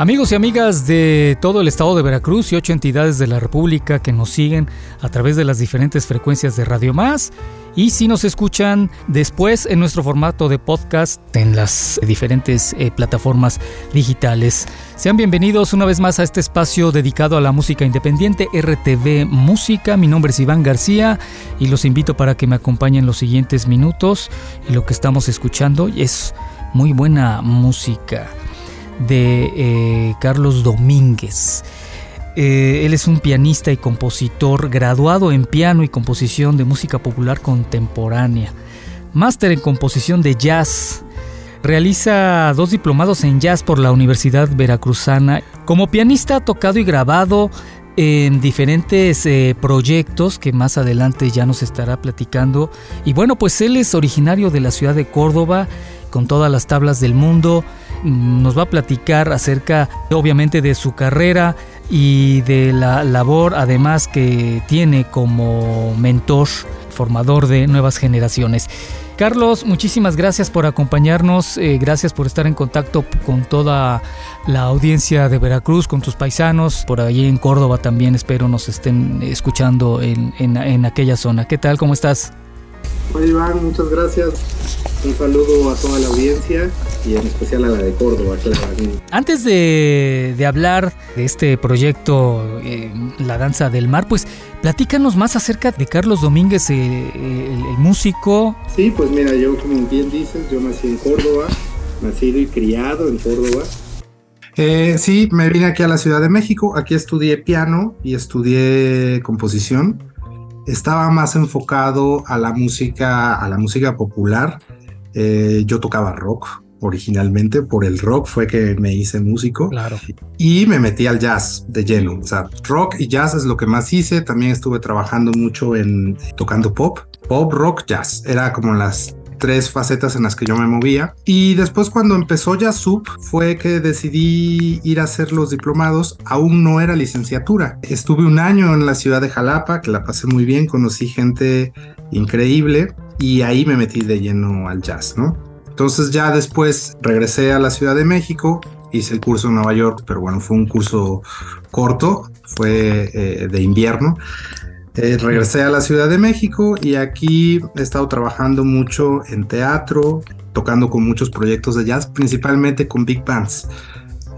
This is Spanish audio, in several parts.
Amigos y amigas de todo el estado de Veracruz y ocho entidades de la República que nos siguen a través de las diferentes frecuencias de Radio Más y si nos escuchan después en nuestro formato de podcast en las diferentes eh, plataformas digitales. Sean bienvenidos una vez más a este espacio dedicado a la música independiente RTV Música. Mi nombre es Iván García y los invito para que me acompañen los siguientes minutos y lo que estamos escuchando es muy buena música de eh, Carlos Domínguez. Eh, él es un pianista y compositor graduado en piano y composición de música popular contemporánea, máster en composición de jazz. Realiza dos diplomados en jazz por la Universidad Veracruzana. Como pianista ha tocado y grabado en diferentes eh, proyectos que más adelante ya nos estará platicando. Y bueno, pues él es originario de la ciudad de Córdoba, con todas las tablas del mundo nos va a platicar acerca obviamente de su carrera y de la labor además que tiene como mentor, formador de nuevas generaciones. Carlos, muchísimas gracias por acompañarnos, eh, gracias por estar en contacto con toda la audiencia de Veracruz, con tus paisanos, por allí en Córdoba también espero nos estén escuchando en, en aquella zona. ¿Qué tal? ¿Cómo estás? Hola Iván, muchas gracias. Un saludo a toda la audiencia y en especial a la de Córdoba. Antes de, hablar de este proyecto, eh, La Danza del Mar, pues platícanos más acerca de Carlos Domínguez, eh, el, músico. Sí, pues mira, yo como bien dices, yo nací en Córdoba, nacido y criado en Córdoba. Eh, sí, me vine aquí a la Ciudad de México, aquí estudié piano y estudié composición estaba más enfocado a la música, a la música popular. Eh, yo tocaba rock originalmente, por el rock fue que me hice músico. Claro. Y me metí al jazz de lleno. O sea, rock y jazz es lo que más hice. También estuve trabajando mucho en tocando pop. Pop, rock, jazz. Era como las tres facetas en las que yo me movía. Y después cuando empezó ya Sub fue que decidí ir a hacer los diplomados. Aún no era licenciatura. Estuve un año en la ciudad de Jalapa, que la pasé muy bien, conocí gente increíble y ahí me metí de lleno al jazz, ¿no? Entonces ya después regresé a la Ciudad de México, hice el curso en Nueva York, pero bueno, fue un curso corto, fue eh, de invierno. Eh, regresé a la Ciudad de México y aquí he estado trabajando mucho en teatro, tocando con muchos proyectos de jazz, principalmente con big bands.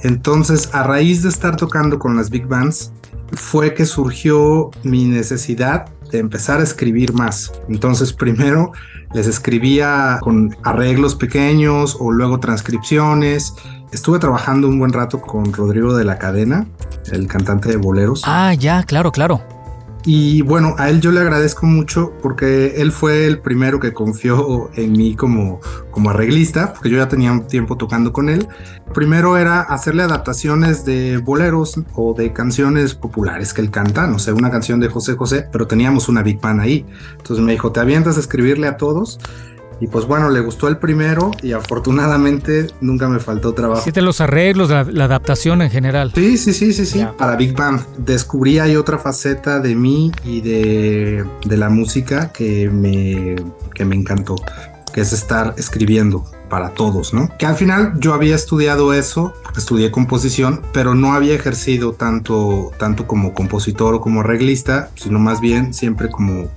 Entonces, a raíz de estar tocando con las big bands, fue que surgió mi necesidad de empezar a escribir más. Entonces, primero les escribía con arreglos pequeños o luego transcripciones. Estuve trabajando un buen rato con Rodrigo de la Cadena, el cantante de boleros. Ah, ya, claro, claro. Y bueno, a él yo le agradezco mucho porque él fue el primero que confió en mí como, como arreglista, porque yo ya tenía un tiempo tocando con él. Primero era hacerle adaptaciones de boleros o de canciones populares que él canta, no sé, una canción de José José, pero teníamos una Big Band ahí. Entonces me dijo, ¿te avientas a escribirle a todos? Y pues bueno, le gustó el primero y afortunadamente nunca me faltó trabajo. Hiciste los arreglos, la, adaptación en general. Sí, sí, sí, sí, sí. Para Big Bang. Descubrí ahí otra faceta de mí y de, de la música que me, que me encantó, que es estar escribiendo para todos, ¿no? Que al final yo había estudiado eso, estudié composición, pero no había ejercido tanto, tanto como compositor o como arreglista, sino más bien siempre como,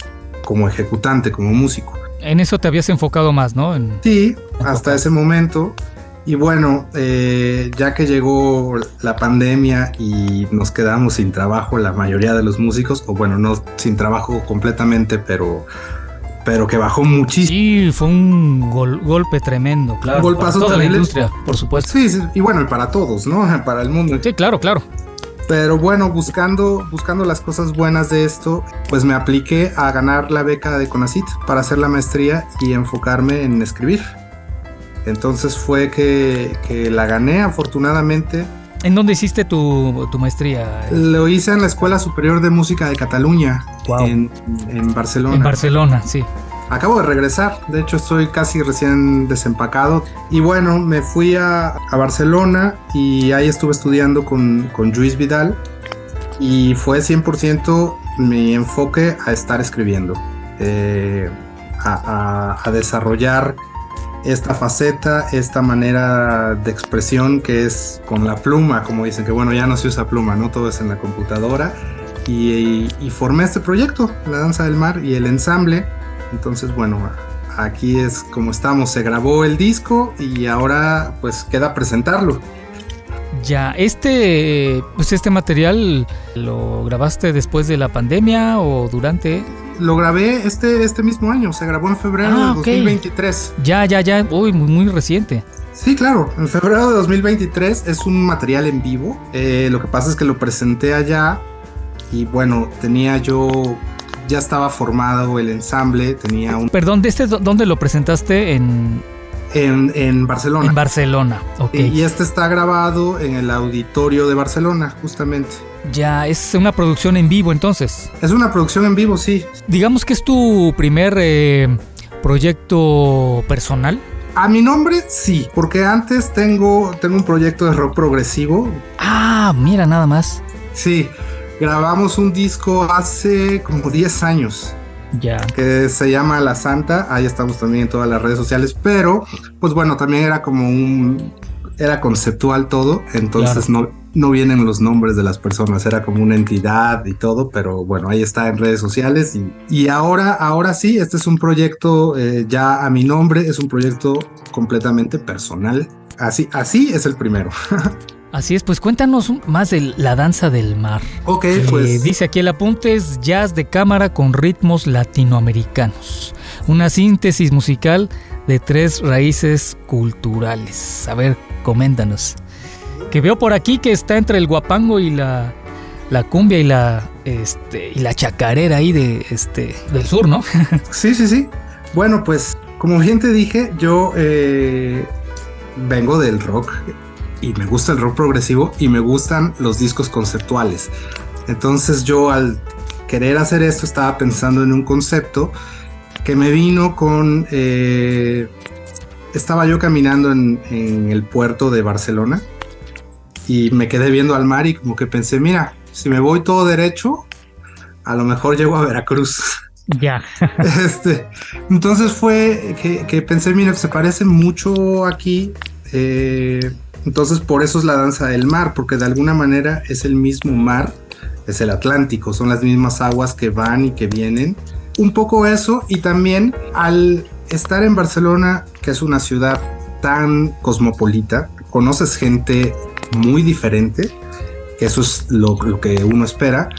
como ejecutante, como músico en eso te habías enfocado más, ¿no? sí, hasta ese momento. Y bueno, eh, ya que llegó la pandemia y nos quedamos sin trabajo la mayoría de los músicos, o bueno, no sin trabajo completamente, pero pero que bajó muchísimo. Sí, fue un golpe tremendo, claro. Un golpazo para toda la industria, por supuesto. Sí, sí, y bueno, y para todos, ¿no? Para el mundo. Sí, claro, claro. Pero bueno, buscando, buscando las cosas buenas de esto, pues me apliqué a ganar la beca de CONACIT para hacer la maestría y enfocarme en escribir. Entonces fue que, que la gané afortunadamente. ¿En dónde hiciste tu, tu, maestría? Lo hice en la Escuela Superior de Música de Cataluña, en, en Barcelona. En Barcelona, sí. Acabo de regresar, de hecho estoy casi recién desempacado. Y bueno, me fui a, a Barcelona y ahí estuve estudiando con, con Luis Vidal y fue 100% mi enfoque a estar escribiendo, eh, a, a, a desarrollar esta faceta, esta manera de expresión que es con la pluma, como dicen, que bueno, ya no se usa pluma, ¿no? Todo es en la computadora. Y, y, formé este proyecto, La Danza del Mar y el ensamble. Entonces, bueno, aquí es como estamos, se grabó el disco y ahora pues queda presentarlo. Ya, este, pues este material lo grabaste después de la pandemia o durante lo grabé este, este mismo año, se grabó en febrero ah, de 2023. Ya, ya, ya, uy, muy, muy reciente. Sí, claro, en febrero de 2023 es un material en vivo. Eh, lo que pasa es que lo presenté allá y bueno, tenía yo, ya estaba formado el ensamble, tenía un... Perdón, ¿de este dónde lo presentaste? En... En, en, Barcelona. En Barcelona, ok. Y, y este está grabado en el auditorio de Barcelona, justamente. Ya, es una producción en vivo entonces. Es una producción en vivo, sí. Digamos que es tu primer eh, proyecto personal. A mi nombre sí, porque antes tengo, tengo un proyecto de rock progresivo. Ah, mira, nada más. Sí, grabamos un disco hace como 10 años. Ya. Que se llama La Santa. Ahí estamos también en todas las redes sociales. Pero, pues bueno, también era como un. Era conceptual todo. Entonces no no vienen los nombres de las personas, era como una entidad y todo, pero bueno, ahí está en redes sociales y, y ahora, ahora sí, este es un proyecto eh, ya a mi nombre, es un proyecto completamente personal. Así, así es el primero. Así es, pues cuéntanos más de la danza del mar. Ok, pues. Dice aquí el apunte es jazz de cámara con ritmos latinoamericanos. Una síntesis musical de tres raíces culturales. A ver, coméntanos que veo por aquí que está entre el guapango y la, la cumbia y la este y la chacarera ahí de este del sur, ¿no? sí, sí, sí. Bueno, pues como bien te dije, yo eh, vengo del rock y me gusta el rock progresivo y me gustan los discos conceptuales. Entonces yo al querer hacer esto estaba pensando en un concepto que me vino con... Eh, estaba yo caminando en, en el puerto de Barcelona y me quedé viendo al mar y como que pensé, mira, si me voy todo derecho, a lo mejor llego a Veracruz. Ya. este, entonces fue que, pensé, mira, se parece mucho aquí. Eh, entonces por eso es la danza del mar, porque de alguna manera es el mismo mar, es el Atlántico, son las mismas aguas que van y que vienen. Un poco eso y también al estar en Barcelona, que es una ciudad tan cosmopolita, conoces gente muy diferente, eso es lo, que uno espera,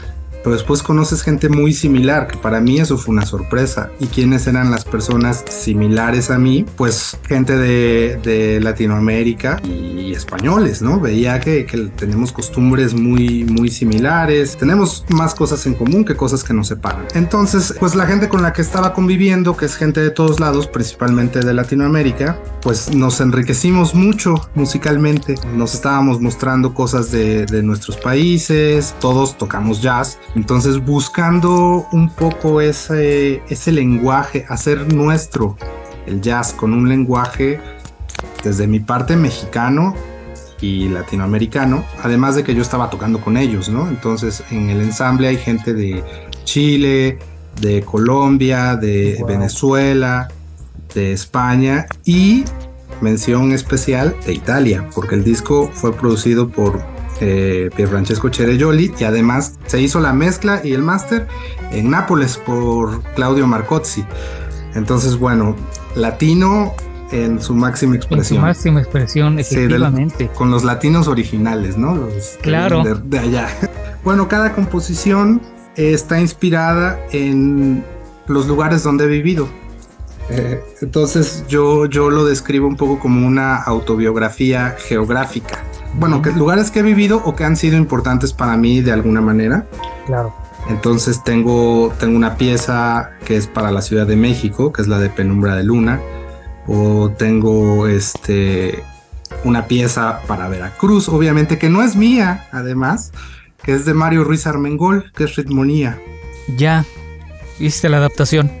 pero después conoces gente muy similar, que para mí eso fue una sorpresa. ¿Y quiénes eran las personas similares a mí? Pues gente de, de Latinoamérica y españoles, ¿no? Veía que, que, tenemos costumbres muy, muy similares, tenemos más cosas en común que cosas que nos separan. Entonces, pues la gente con la que estaba conviviendo, que es gente de todos lados, principalmente de Latinoamérica, pues nos enriquecimos mucho musicalmente, nos estábamos mostrando cosas de, de nuestros países, todos tocamos jazz, entonces, buscando un poco ese, ese lenguaje, hacer nuestro el jazz con un lenguaje desde mi parte mexicano y latinoamericano, además de que yo estaba tocando con ellos, ¿no? Entonces, en el ensamble hay gente de Chile, de Colombia, de Venezuela, de España y mención especial de Italia, porque el disco fue producido por eh, Francesco Cerejoli y además se hizo la mezcla y el máster en Nápoles por Claudio Marcozzi. Entonces, bueno, latino en su máxima expresión. En su máxima expresión, efectivamente. con los latinos originales, ¿no? Los claro. De, allá. Bueno, cada composición está inspirada en los lugares donde he vivido. Eh, entonces yo, yo lo describo un poco como una autobiografía geográfica. Bueno, que lugares que he vivido o que han sido importantes para mí de alguna manera. Claro. Entonces tengo, tengo una pieza que es para la Ciudad de México, que es la de Penumbra de Luna. O tengo este, una pieza para Veracruz, obviamente, que no es mía, además, que es de Mario Ruiz Armengol, que es Ritmonía. Ya, hiciste la adaptación.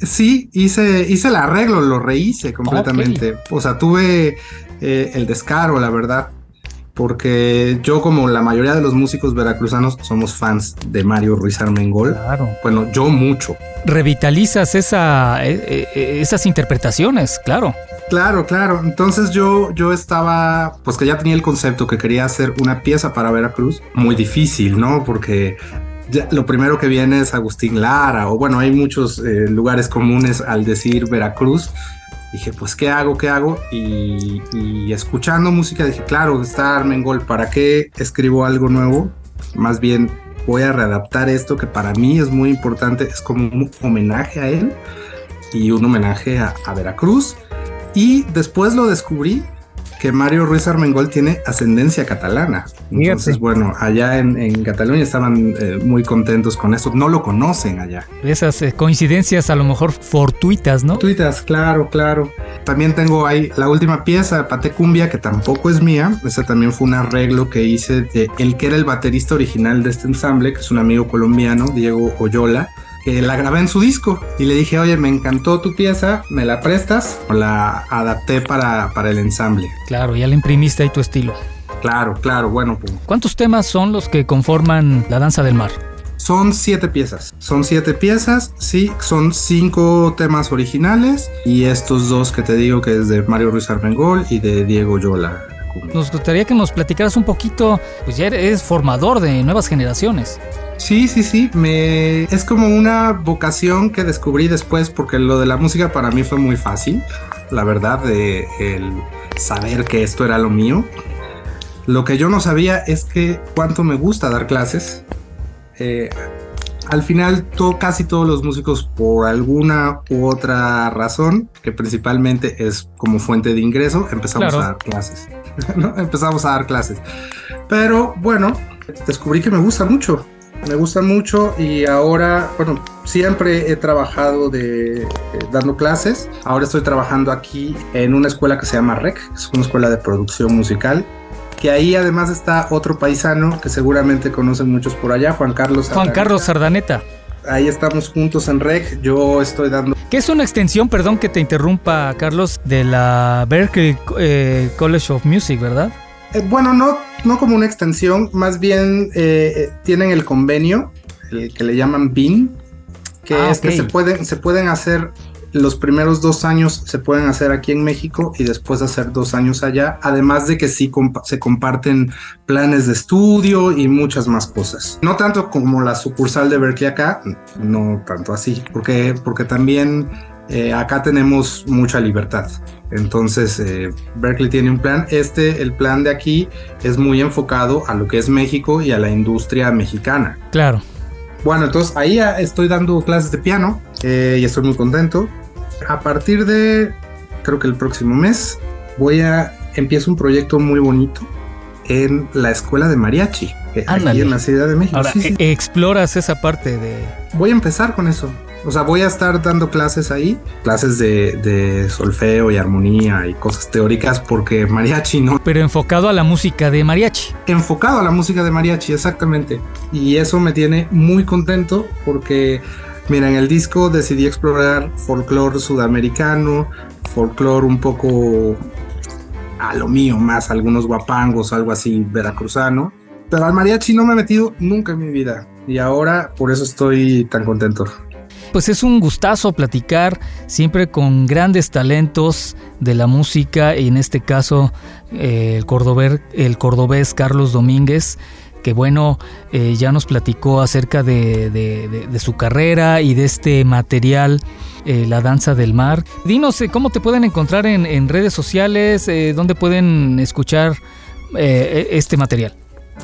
Sí, hice, hice el arreglo, lo rehice completamente. O sea, tuve eh, el descaro, la verdad. Porque yo, como la mayoría de los músicos veracruzanos, somos fans de Mario Ruiz Armengol. Claro. Bueno, yo mucho. Revitalizas esa, eh, eh, esas interpretaciones, claro. Claro, claro. Entonces yo, yo estaba, pues que ya tenía el concepto que quería hacer una pieza para Veracruz. Muy difícil, ¿no? Porque lo primero que viene es Agustín Lara, o bueno, hay muchos eh, lugares comunes al decir Veracruz. Dije, pues, ¿qué hago? ¿Qué hago? Y, escuchando música dije, claro, está Armengol, ¿para qué escribo algo nuevo? Más bien voy a readaptar esto que para mí es muy importante, es como un homenaje a él y un homenaje a Veracruz. Y después lo descubrí que Mario Ruiz Armengol tiene ascendencia catalana. Entonces, bueno, allá en, Cataluña estaban eh, muy contentos con esto. No lo conocen allá. Esas eh, coincidencias a lo mejor fortuitas, ¿no? Fortuitas, claro, claro. También tengo ahí la última pieza, Pate Cumbia, que tampoco es mía. Esa también fue un arreglo que hice de el que era el baterista original de este ensamble, que es un amigo colombiano, Diego Oyola que la grabé en su disco y le dije, oye, me encantó tu pieza, ¿me la prestas? O la adapté para, para el ensamble. Claro, ya le imprimiste ahí tu estilo. Claro, claro, bueno. Pues. ¿Cuántos temas son los que conforman La Danza del Mar? Son siete piezas. Son siete piezas, sí. Son cinco temas originales y estos dos que te digo que es de Mario Ruiz Armengol y de Diego Yola. Nos gustaría que nos platicaras un poquito, pues ya eres formador de nuevas generaciones. Sí, sí, sí, me es como una vocación que descubrí después porque lo de la música para mí fue muy fácil, la verdad, de el saber que esto era lo mío. Lo que yo no sabía es que cuánto me gusta dar clases. Eh, al final, casi todos los músicos, por alguna u otra razón, que principalmente es como fuente de ingreso, empezamos a dar clases. Empezamos a dar clases. Pero bueno, descubrí que me gusta mucho me gusta mucho y ahora, bueno, siempre he trabajado de, eh, dando clases. Ahora estoy trabajando aquí en una escuela que se llama REC, que es una escuela de producción musical. Que ahí además está otro paisano que seguramente conocen muchos por allá, Juan Carlos Juan Carlos Sardaneta. Ahí estamos juntos en REC. Yo estoy dando. ¿Qué es una extensión, perdón que te interrumpa, Carlos, de la Berkeley eh, College of Music, verdad? Eh, bueno, no, no como una extensión, más bien eh, eh, tienen el convenio, el que le llaman BIN, que ah, es que se pueden, se pueden hacer los primeros dos años se pueden hacer aquí en México y después hacer dos años allá, además de que sí se comparten planes de estudio y muchas más cosas. No tanto como la sucursal de Berkeley acá, no tanto así, porque, porque también eh, acá tenemos mucha libertad. Entonces, eh, Berkeley tiene un plan. Este, el plan de aquí, es muy enfocado a lo que es México y a la industria mexicana. Claro. Bueno, entonces ahí estoy dando clases de piano eh, y estoy muy contento. A partir de, creo que el próximo mes, voy a, empiezo un proyecto muy bonito en la escuela de mariachi, aquí en la Ciudad de México. Ahora, e, exploras esa parte de... Voy a empezar con eso. O sea, voy a estar dando clases ahí, clases de, solfeo y armonía y cosas teóricas porque mariachi no. Pero enfocado a la música de mariachi. Enfocado a la música de mariachi, exactamente. Y eso me tiene muy contento porque, mira, en el disco decidí explorar folclore sudamericano, folclore un poco a lo mío, más algunos guapangos, algo así veracruzano. Pero al mariachi no me he metido nunca en mi vida. Y ahora por eso estoy tan contento pues es un gustazo platicar siempre con grandes talentos de la música y en este caso eh, el, cordober, el cordobés Carlos Domínguez que bueno, eh, ya nos platicó acerca de, su carrera y de este material, eh, La Danza del Mar. Dinos cómo te pueden encontrar en, redes sociales, dónde pueden escuchar este material.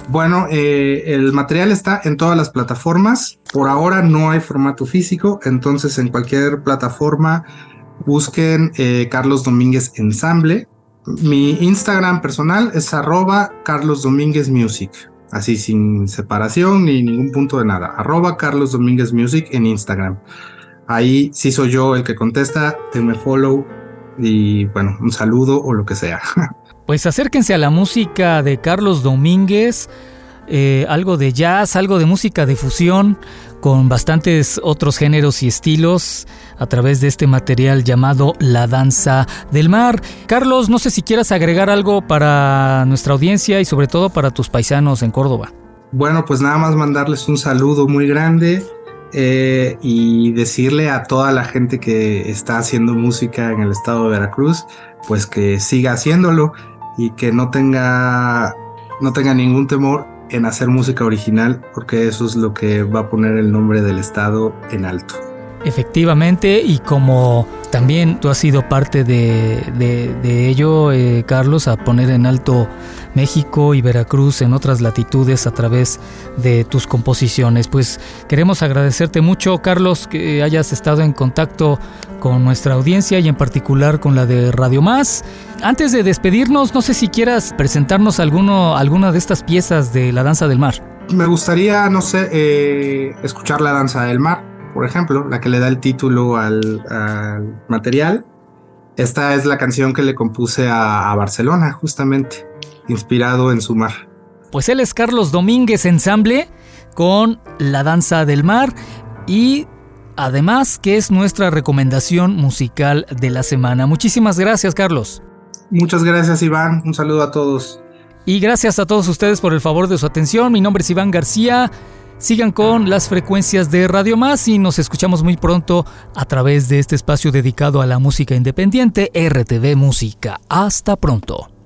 Bueno, eh, el material está en todas las plataformas. Por ahora no hay formato físico, entonces en cualquier plataforma busquen eh, Carlos Domínguez Ensamble. Mi Instagram personal es arroba Carlos Domínguez Music, así sin separación ni ningún punto de nada. Arroba Carlos Domínguez Music en Instagram. Ahí sí soy yo el que contesta, denme follow y bueno, un saludo o lo que sea. Pues acérquense a la música de Carlos Domínguez, eh, algo de jazz, algo de música de fusión, con bastantes otros géneros y estilos a través de este material llamado La Danza del Mar. Carlos, no sé si quieras agregar algo para nuestra audiencia y sobre todo para tus paisanos en Córdoba. Bueno, pues nada más mandarles un saludo muy grande eh, y decirle a toda la gente que está haciendo música en el estado de Veracruz, pues que siga haciéndolo y que no tenga, no tenga ningún temor en hacer música original, porque eso es lo que va a poner el nombre del estado en alto. Efectivamente, y como también tú has sido parte de, de, ello, eh, Carlos, a poner en alto México y Veracruz en otras latitudes a través de tus composiciones. Pues queremos agradecerte mucho, Carlos, que hayas estado en contacto con nuestra audiencia y en particular con la de Radio Más. Antes de despedirnos, no sé si quieras presentarnos alguno, alguna de estas piezas de La Danza del Mar. Me gustaría, no sé, eh, escuchar La Danza del Mar por ejemplo, la que le da el título al, material. Esta es la canción que le compuse a, Barcelona, justamente, inspirado en su mar. Pues él es Carlos Domínguez Ensamble con La Danza del Mar y además que es nuestra recomendación musical de la semana. Muchísimas gracias, Carlos. Muchas gracias, Iván. Un saludo a todos. Y gracias a todos ustedes por el favor de su atención. Mi nombre es Iván García. Sigan con las frecuencias de Radio Más y nos escuchamos muy pronto a través de este espacio dedicado a la música independiente RTV Música. Hasta pronto.